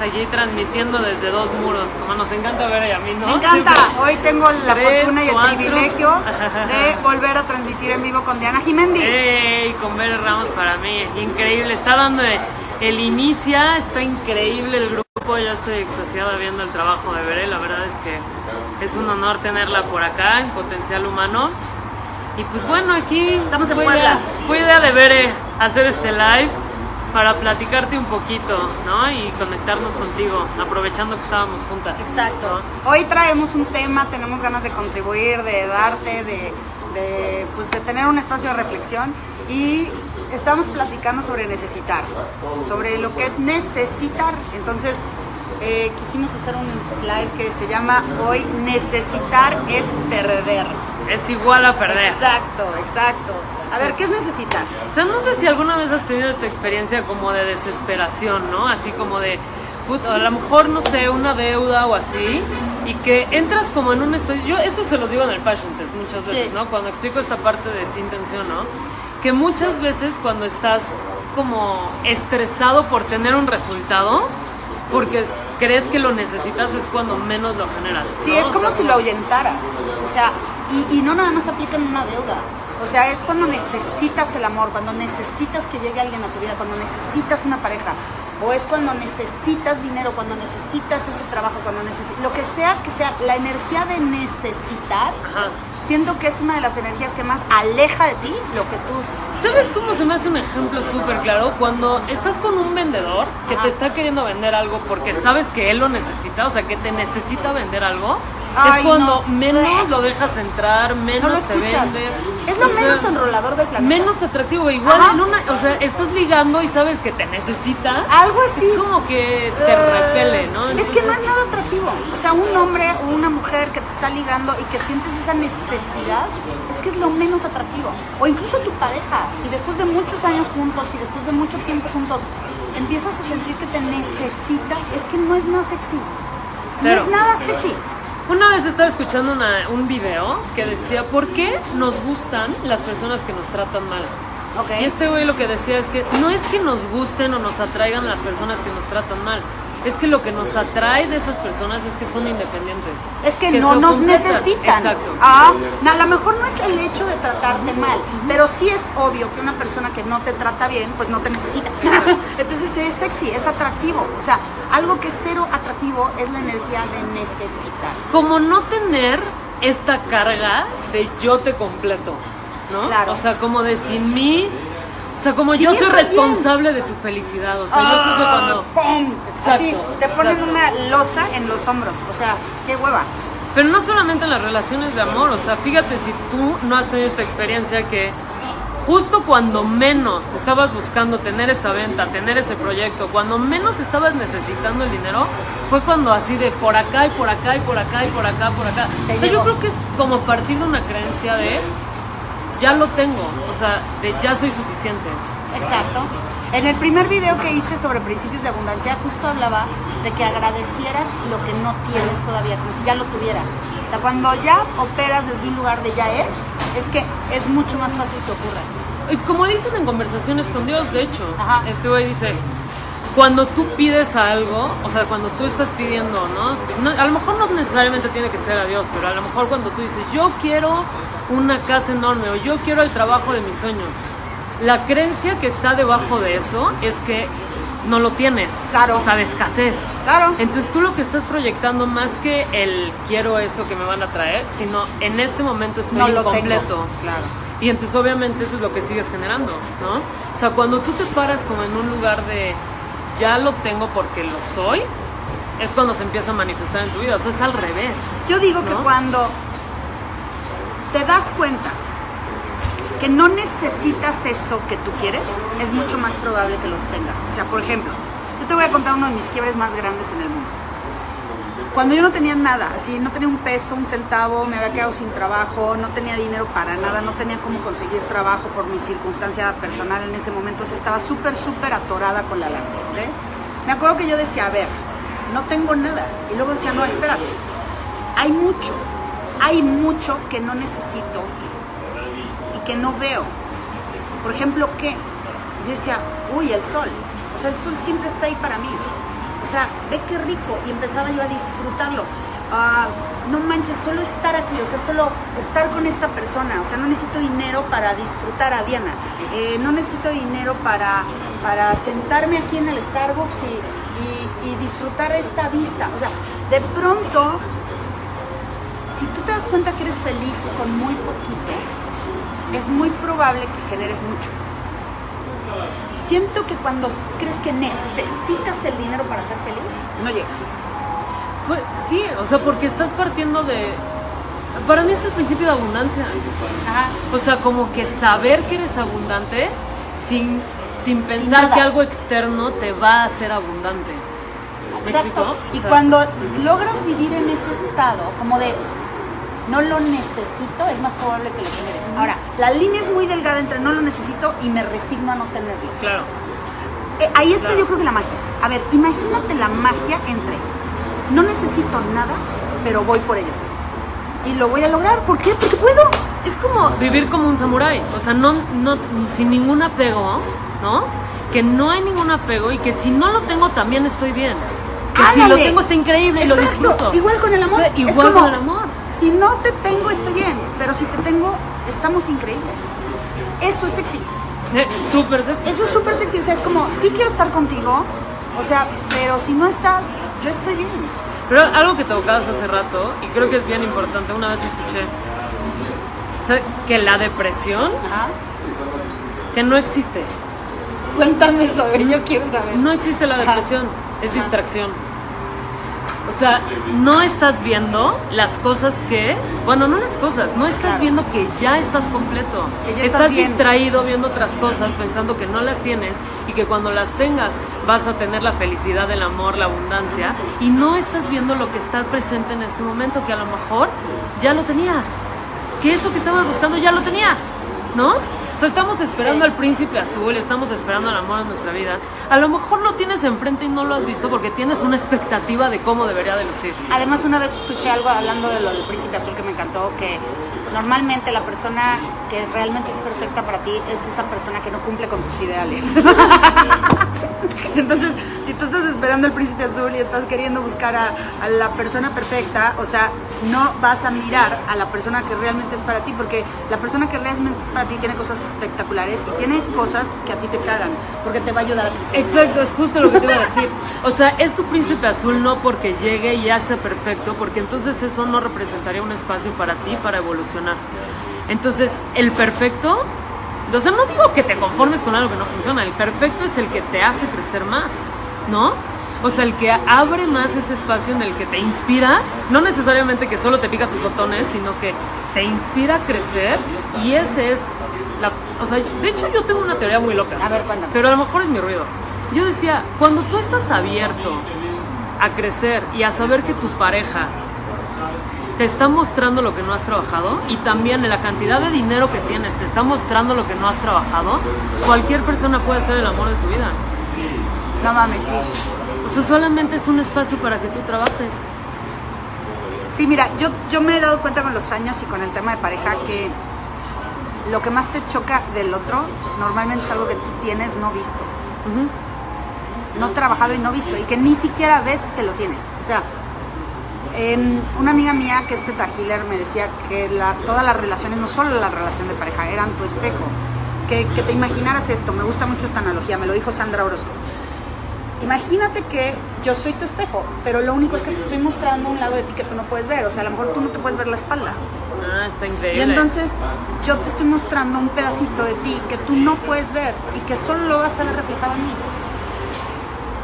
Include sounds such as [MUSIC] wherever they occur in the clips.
allí transmitiendo desde dos muros, como nos encanta ver a mí, ¿no? Me encanta. Siempre. Hoy tengo la Tres, fortuna y el cuatro. privilegio de [LAUGHS] volver a transmitir en vivo con Diana Jimendi. ¡Ey! Con Bere Ramos para mí, increíble. Está dando el inicia, está increíble el grupo. Yo estoy extasiada viendo el trabajo de Bere. La verdad es que es un honor tenerla por acá en Potencial Humano. Y pues bueno, aquí Estamos en fue Puebla. idea, fue idea de Bere hacer este live para platicarte un poquito, ¿no? Y conectarnos contigo, aprovechando que estábamos juntas. Exacto. Hoy traemos un tema, tenemos ganas de contribuir, de darte, de, de, pues, de tener un espacio de reflexión y estamos platicando sobre necesitar, sobre lo que es necesitar. Entonces, eh, quisimos hacer un live que se llama Hoy Necesitar es perder. Es igual a perder. Exacto, exacto. A ver, ¿qué es necesitar? O sea, no sé si alguna vez has tenido esta experiencia como de desesperación, ¿no? Así como de, puta, a lo mejor, no sé, una deuda o así, y que entras como en una especie... Yo eso se lo digo en el Passion Test muchas veces, Sí. ¿no? Cuando explico esta parte de sin tensión, ¿no? Que muchas veces cuando estás como estresado por tener un resultado, porque es- crees que lo necesitas, es cuando menos lo generas. Sí, ¿no? es O como sea, si lo ahuyentaras. O sea, y, y no nada más aplica en una deuda. O sea, es cuando necesitas el amor, cuando necesitas que llegue alguien a tu vida, cuando necesitas una pareja. O es cuando necesitas dinero, cuando necesitas ese trabajo, cuando necesitas... Lo que sea que sea, la energía de necesitar, Ajá. siento que es una de las energías que más aleja de ti lo que tú... ¿Sabes cómo se me hace un ejemplo súper claro? Cuando estás con un vendedor que Ajá. te está queriendo vender algo porque sabes que él lo necesita, o sea, que te necesita vender algo, Ay, es cuando no. menos lo dejas entrar, No menos lo se vende. Es lo O sea, menos enrolador del planeta. Menos atractivo, igual Ajá. en una, o sea, estás ligando y sabes que te necesita. Algo así. Es como que te Eh, repele, ¿no? Es que no es nada atractivo. O sea, un hombre o una mujer que te está ligando y que sientes esa necesidad, es que es lo menos atractivo. O incluso tu pareja, si después de muchos años juntos, si después de mucho tiempo juntos, empiezas a sentir que te necesita, es que no es nada sexy. Cero. No es nada sexy. Una vez estaba escuchando una- un video que decía, ¿por qué nos gustan las personas que nos tratan mal? Y este güey lo que decía es que no es que nos gusten o nos atraigan las personas que nos tratan mal, es que lo que nos atrae de esas personas es que son independientes. Es que, no nos completan. necesitan. Exacto. Ah, a lo mejor no es el hecho de tratarte mal, pero sí es obvio que una persona que no te trata bien, pues no te necesita. Exacto. [LAUGHS] Entonces es sexy, es atractivo. O sea, algo que es cero atractivo es la energía de necesitar. Como no tener esta carga de yo te completo, ¿no? Claro. O sea, como de sin mí, o sea, como yo soy bien. responsable de tu felicidad, o sea, yo creo que cuando... ¡Pum! Exacto, Así, te ponen exacto. una losa en los hombros. O sea, qué hueva. Pero no solamente en las relaciones de amor, o sea, fíjate si tú no has tenido esta experiencia que justo cuando menos estabas buscando tener esa venta, tener ese proyecto, cuando menos estabas necesitando el dinero, fue cuando así de por acá y por acá y por acá y por acá, por acá. Te O sea, yo creo que es como partir de una creencia de ya lo tengo, o sea, de ya soy suficiente. Exacto. En el primer video que hice sobre principios de abundancia, justo hablaba de que agradecieras lo que no tienes todavía, como si ya lo tuvieras. O sea, cuando ya operas desde un lugar de ya es, es que es mucho más fácil que ocurra. Y Como dicen en conversaciones con Dios, de hecho, Ajá. este güey dice, cuando tú pides algo, o sea, cuando tú estás pidiendo, ¿no? No- A lo mejor no necesariamente tiene que ser a Dios, pero a lo mejor cuando tú dices, yo quiero una casa enorme o yo quiero el trabajo de mis sueños, la creencia que está debajo de eso es que no lo tienes. Claro. O sea, de escasez. Claro. Entonces tú lo que estás proyectando más que el quiero eso que me van a traer, sino en este momento estoy No incompleto. Claro. Y entonces obviamente eso es lo que sigues generando, ¿no? O sea, cuando tú te paras como en un lugar de ya lo tengo porque lo soy, es cuando se empieza a manifestar en tu vida. O sea, es al revés. Yo digo que cuando te das cuenta que no necesitas eso que tú quieres, es mucho más probable que lo tengas. O sea, por ejemplo, yo te voy a contar uno de mis quiebres más grandes en el mundo. Cuando yo no tenía nada, así, no tenía un peso, un centavo, me había quedado sin trabajo, no tenía dinero para nada, no tenía cómo conseguir trabajo por mi circunstancia personal en ese momento, o estaba súper, súper atorada con la lana, ¿ok? Me acuerdo que yo decía, a ver, no tengo nada. Y luego decía, no, espérate, hay mucho, hay mucho que no necesito y que no veo. Por ejemplo, ¿qué? Yo decía, uy, el sol. O sea, el sol siempre está ahí para mí. Sea, ve qué rico. Y empezaba yo a disfrutarlo. Ah, no manches, solo estar aquí, o sea, solo estar con esta persona. O sea, no necesito dinero para disfrutar a Diana. Eh, no necesito dinero para, para sentarme aquí en el Starbucks y- y disfrutar esta vista. O sea, de pronto, si tú te das cuenta que eres feliz con muy poquito, es muy probable que generes mucho. Siento que cuando crees que necesitas el dinero para ser feliz, no llega. Pues sí, o sea, porque estás partiendo de... Para mí es el principio de abundancia. Ajá. O sea, como que saber que eres abundante sin, sin pensar que algo externo te va a hacer abundante. Exacto. O Y sea, cuando logras vivir en ese estado, como de no lo necesito, es más probable que lo generes. Ahora, la línea es muy delgada entre no lo necesito y me resigno a no tenerlo. Claro. Eh, ahí está Claro. yo creo que la magia. A ver, imagínate la magia entre no necesito nada, pero voy por ello. Y lo voy a lograr. ¿Por qué? Porque puedo. Es como vivir como un samurái, o sea, no, no, sin ningún apego, ¿no? Que no hay ningún apego y que si no lo tengo también estoy bien. Que si lo tengo está increíble y lo disfruto. Igual con el amor. Igual como, con el amor. Si no te tengo, estoy bien. Pero si te tengo, estamos increíbles. Eso es sexy. [LAUGHS] Súper sexy. Eso es súper sexy. O sea, es como, sí quiero estar contigo. O sea, pero si no estás, yo estoy bien. Pero algo que tocabas hace rato, y creo que es bien importante, una vez escuché que la depresión, Ajá. que no existe. Cuéntame sobre, yo quiero saber. No existe la Ajá. depresión, es Ajá. distracción. O sea, no estás viendo las cosas que, bueno, no las cosas, no estás Claro. viendo que ya estás completo. Que ya estás estás distraído viendo otras cosas, pensando que no las tienes y que cuando las tengas vas a tener la felicidad, el amor, la abundancia y no estás viendo lo que está presente en este momento que a lo mejor ya lo tenías. Que eso que estabas buscando ya lo tenías, ¿no? Sea, estamos esperando Sí. al príncipe azul, estamos esperando el amor en nuestra vida. A lo mejor lo tienes enfrente y no lo has visto porque tienes una expectativa de cómo debería de lucir. Además, una vez escuché algo hablando de lo del príncipe azul que me encantó, que normalmente la persona que realmente es perfecta para ti es esa persona que no cumple con tus ideales. [LAUGHS] Entonces, si tú estás esperando el príncipe azul y estás queriendo buscar a, a la persona perfecta, o sea, no vas a mirar a la persona que realmente es para ti, porque la persona que realmente es para ti tiene cosas espectaculares y tiene cosas que a ti te cagan, porque te va a ayudar a crecer. Exacto, es justo lo que te iba a decir. O sea, es tu príncipe azul no porque llegue y sea perfecto, porque entonces eso no representaría un espacio para ti para evolucionar. Entonces, el perfecto, o sea, no digo que te conformes con algo que no funciona, el perfecto es el que te hace crecer más, ¿no? O sea, el que abre más ese espacio en el que te inspira, no necesariamente que solo te pica tus botones, sino que te inspira a crecer y ese es la... O sea, de hecho yo tengo una teoría muy loca. A ver, cuéntame. Pero a lo mejor es mi ruido. Yo decía, cuando tú estás abierto a crecer y a saber que tu pareja te está mostrando lo que no has trabajado y también la cantidad de dinero que tienes te está mostrando lo que no has trabajado, cualquier persona puede ser el amor de tu vida. No mames, sí. O sea, solamente es un espacio para que tú trabajes. Sí, mira, yo, yo me he dado cuenta con los años y con el tema de pareja que lo que más te choca del otro normalmente es algo que tú tienes no visto, no trabajado y no visto, y que ni siquiera ves que lo tienes. O sea, una amiga mía que es Teta Healer me decía que la- todas las relaciones, no solo la relación de pareja, eran tu espejo. Que, que te imaginaras esto, me gusta mucho esta analogía, me lo dijo Sandra Orozco. Imagínate que yo soy tu espejo, pero lo único es que te estoy mostrando un lado de ti que tú no puedes ver. O sea, a lo mejor tú no te puedes ver la espalda. Ah, está Y increíble. entonces yo te estoy mostrando un pedacito de ti que tú no puedes ver y que solo lo vas a ver reflejado en mí.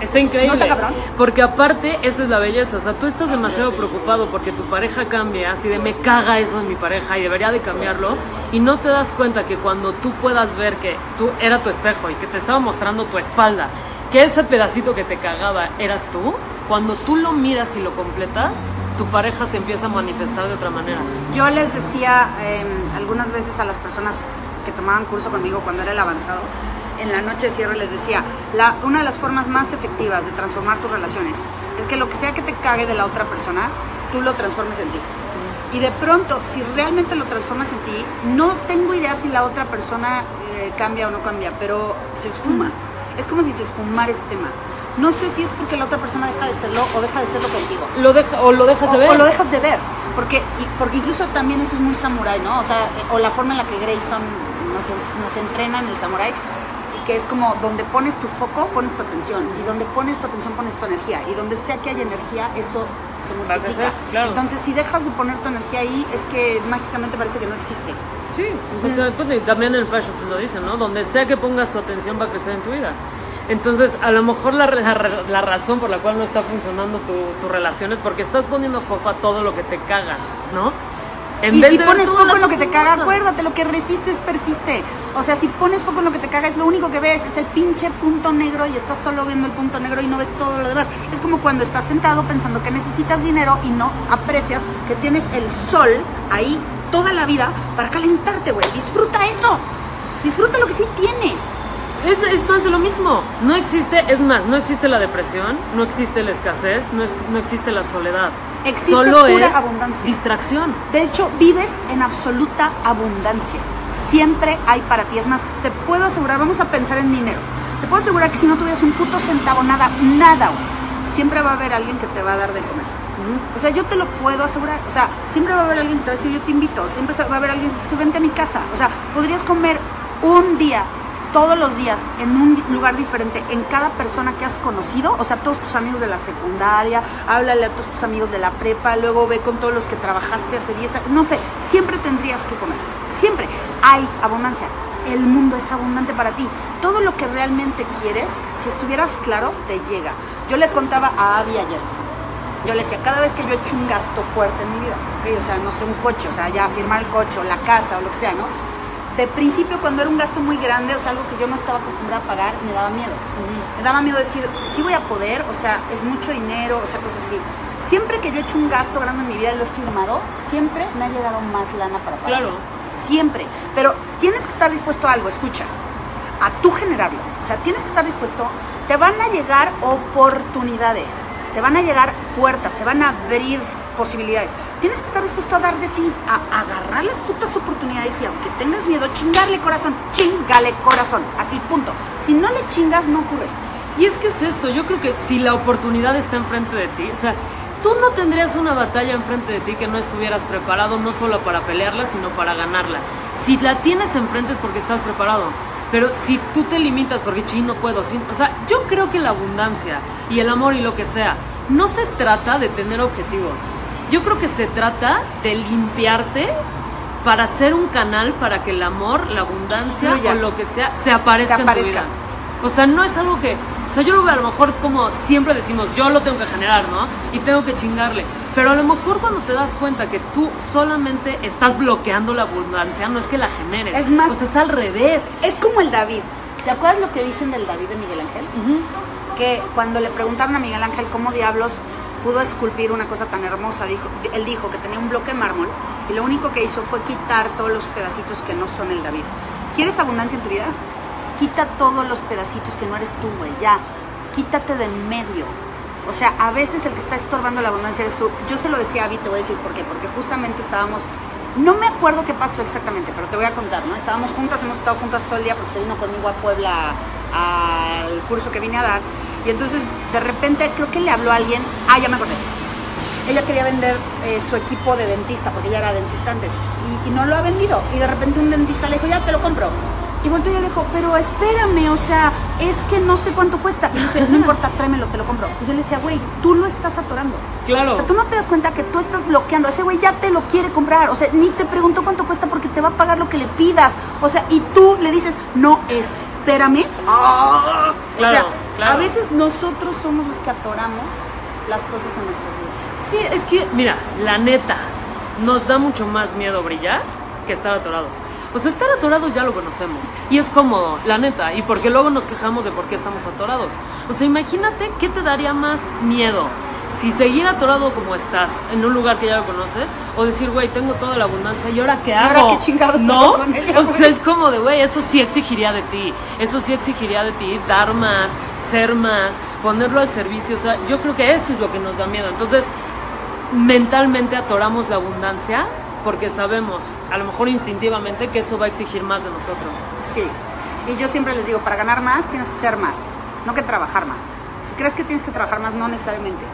Está increíble. ¿No está cabrón? Porque aparte, esta es la belleza. O sea, tú estás demasiado preocupado porque tu pareja cambia, así de me caga eso en mi pareja y debería de cambiarlo. Y no te das cuenta que cuando tú puedas ver que tú era tu espejo y que te estaba mostrando tu espalda, que ese pedacito que te cagaba eras tú, cuando tú lo miras y lo completas, tu pareja se empieza a manifestar de otra manera. Yo les decía em, algunas veces a las personas que tomaban curso conmigo cuando era el avanzado, en la noche de cierre les decía, la, una de las formas más efectivas de transformar tus relaciones es que lo que sea que te cague de la otra persona, tú lo transformes en ti. Y de pronto, si realmente lo transformas en ti, no tengo idea si la otra persona eh, cambia o no cambia, pero se esfuma. Es como si se esfumara ese tema. no sé si es porque la otra persona deja de serlo o deja de serlo contigo. Lo deja, o lo dejas de ver. o lo dejas de ver. Porque, y- porque incluso también eso es muy samurái, ¿no? O sea, eh, o la forma en la que Grayson nos, nos entrena en el samurái, que es como donde pones tu foco, pones tu atención. Y donde pones tu atención, pones tu energía. Y donde sea que haya energía, eso se multiplica. claro. Entonces, si dejas de poner tu energía ahí, es que mágicamente parece que no existe. Sí, o sea, pues, también el Passion te lo dice, ¿no? Donde sea que pongas tu atención va a crecer en tu vida. Entonces, a lo mejor la, la- la razón por la cual no está funcionando tu, tu relación es porque estás poniendo foco a todo lo que te caga, ¿no? En y vez si de pones foco en lo que te caga, acuérdate, lo que resistes persiste. O sea, si pones foco en lo que te caga, es lo único que ves, es el pinche punto negro y estás solo viendo el punto negro y no ves todo lo demás. Es como cuando estás sentado pensando que necesitas dinero y no aprecias que tienes el sol ahí toda la vida para calentarte, güey. Disfruta eso. Disfruta lo que sí tienes. Es, es más de lo mismo. No existe, es más, no existe la depresión, no existe la escasez, no, es- no existe la soledad. Existe Solo pura es abundancia. distracción. De hecho, vives en absoluta abundancia. Siempre hay para ti. Es más, te puedo asegurar, vamos a pensar en dinero. Te puedo asegurar que si no tuvieras un puto centavo, nada, nada, güey, siempre va a haber alguien que te va a dar de comer. O sea, yo te lo puedo asegurar. O sea, siempre va a haber alguien que te va a decir, yo te invito. Siempre va a haber alguien que te dice, vente a mi casa. O sea, podrías comer un día, todos los días, en un lugar diferente, en cada persona que has conocido. O sea, todos tus amigos de la secundaria, háblale a todos tus amigos de la prepa, luego ve con todos los que trabajaste hace 10 años. No sé, siempre tendrías que comer. Siempre. Hay abundancia. El mundo es abundante para ti. Todo lo que realmente quieres, si estuvieras claro, te llega. Yo le contaba a Abby ayer. Yo le decía, cada vez que yo he hecho un gasto fuerte en mi vida, ¿ok? o sea, no sé, un coche, o sea, ya firmar el coche o la casa o lo que sea, ¿no? De principio, cuando era un gasto muy grande, o sea, algo que yo no estaba acostumbrada a pagar, me daba miedo. Me daba miedo decir, sí voy a poder, o sea, es mucho dinero, o sea, cosas así. Siempre que yo he hecho un gasto grande en mi vida y lo he firmado, siempre me ha llegado más lana para pagar. Claro. Siempre. Pero tienes que estar dispuesto a algo, escucha, a tú generarlo. O sea, tienes que estar dispuesto, te van a llegar oportunidades, te van a llegar puertas, se van a abrir posibilidades. Tienes que estar dispuesto a dar de ti, a agarrar las putas oportunidades y aunque tengas miedo, chingarle corazón, chingale corazón, así punto. Si no le chingas, no ocurre. Y es que es esto, yo creo que si la oportunidad está enfrente de ti, o sea, tú no tendrías una batalla enfrente de ti que no estuvieras preparado no solo para pelearla, sino para ganarla. Si la tienes enfrente es porque estás preparado. Pero si tú te limitas porque ching, no puedo, sí, o sea, yo creo que la abundancia y el amor y lo que sea, no se trata de tener objetivos. Yo creo que se trata de limpiarte para ser un canal para que el amor, la abundancia Fluya. o lo que sea se aparezca, Se en tu aparezca. vida. O sea, no es algo que. O sea, yo lo veo a lo mejor como siempre decimos, yo lo tengo que generar, ¿no? Y tengo que chingarle. Pero a lo mejor cuando te das cuenta que tú solamente estás bloqueando la abundancia, no es que la generes. Es más- sea, es al revés. Es como el David. ¿Te acuerdas lo que dicen del David de Miguel Ángel? Que cuando le preguntaron a Miguel Ángel cómo diablos pudo esculpir una cosa tan hermosa, dijo, él dijo que tenía un bloque de mármol y lo único que hizo fue quitar todos los pedacitos que no son el David. ¿Quieres abundancia en tu vida? Quita todos los pedacitos que no eres tú, güey, ya. Quítate de en medio. O sea, a veces el que está estorbando la abundancia eres tú. Yo se lo decía a Vi, te voy a decir por qué. Porque justamente estábamos, no me acuerdo qué pasó exactamente, pero te voy a contar, ¿no? Estábamos juntas, hemos estado juntas todo el día porque se vino conmigo a Puebla al curso que vine a dar. Y entonces, de repente, creo que le habló a alguien. Ah, ya me acordé. Ella quería vender eh, su equipo de dentista, porque ella era dentista antes, y, y no lo ha vendido. Y de repente un dentista le dijo, ya te lo compro. Y volteó y le dijo, pero espérame, o sea, es que no sé cuánto cuesta. Y dice, no importa, tráemelo, te lo compro. Y yo le decía, güey, tú lo estás atorando. Claro. O sea, tú no te das cuenta que tú estás bloqueando. Ese güey ya te lo quiere comprar. O sea, ni te preguntó cuánto cuesta porque te va a pagar lo que le pidas. O sea, y tú le dices, no, espérame. Ah. o Claro, sea, claro. a veces nosotros somos los que atoramos las cosas en nuestras vidas. Sí, es que, mira, la neta, nos da mucho más miedo brillar que estar atorados. O sea, estar atorados ya lo conocemos. Y es cómodo, la neta. Y porque luego nos quejamos de por qué estamos atorados. O sea, imagínate qué te daría más miedo. Si seguir atorado como estás en un lugar que ya lo conoces, o decir, güey, tengo toda la abundancia, ¿y ahora qué ahora hago? qué chingados ¿No? con ella, o sea, es como de, güey, eso sí exigiría de ti. Eso sí exigiría de ti dar más, ser más, ponerlo al servicio. O sea, yo creo que eso es lo que nos da miedo. Entonces, mentalmente atoramos la abundancia porque sabemos, a lo mejor instintivamente, que eso va a exigir más de nosotros. Sí. Y yo siempre les digo, para ganar más tienes que ser más, no que trabajar más. Si ¿Crees que tienes que trabajar más? No necesariamente.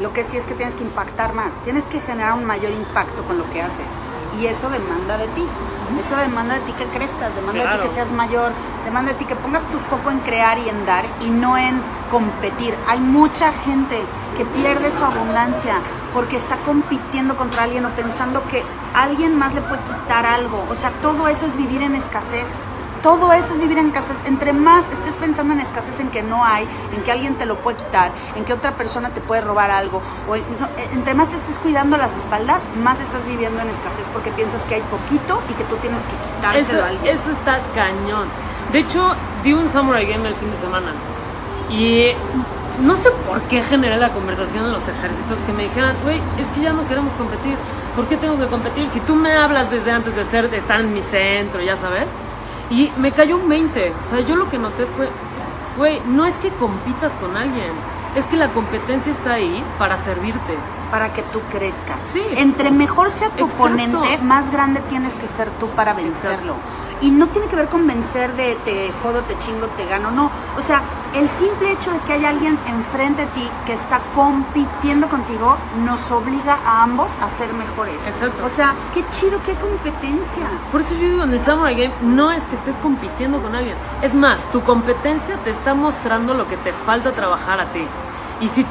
Lo que sí es que tienes que impactar más. Tienes que generar un mayor impacto con lo que haces. Y eso demanda de ti. Eso demanda de ti que crezcas, demanda de ti que seas mayor, demanda de ti que pongas tu foco en crear y en dar y no en competir. Hay mucha gente que pierde su abundancia porque está compitiendo contra alguien o pensando que alguien más le puede quitar algo. O sea, todo eso es vivir en escasez. Todo eso es vivir en escasez. Entre más estés pensando en escasez, en que no hay, en que alguien te lo puede quitar, en que otra persona te puede robar algo, o no, eh, entre más te estés cuidando las espaldas, más estás viviendo en escasez porque piensas que hay poquito y que tú tienes que quitárselo Eso, a alguien. eso está cañón. De hecho, di un Samurai Game el fin de semana. Y no sé por qué generé la conversación en los ejércitos que me dijeran, güey, es que ya no queremos competir. ¿Por qué tengo que competir? Si tú me hablas desde antes de ser, de estar en mi centro, ya sabes. Y me cayó un 20. O sea, yo lo que noté fue, güey, no es que compitas con alguien. Es que la competencia está ahí para servirte. para que tú crezcas. Sí. Entre mejor sea tu Exacto. oponente, más grande tienes que ser tú para vencerlo. Y no tiene que ver con vencer de te jodo, te chingo, te gano, no. O sea, el simple hecho de que haya alguien enfrente de ti que está compitiendo contigo nos obliga a ambos a ser mejores. Exacto. O sea, qué chido, qué competencia. Por eso yo digo, en el Samurai Game no es que estés compitiendo con alguien. Es más, tu competencia te está mostrando lo que te falta trabajar a ti. Y si tú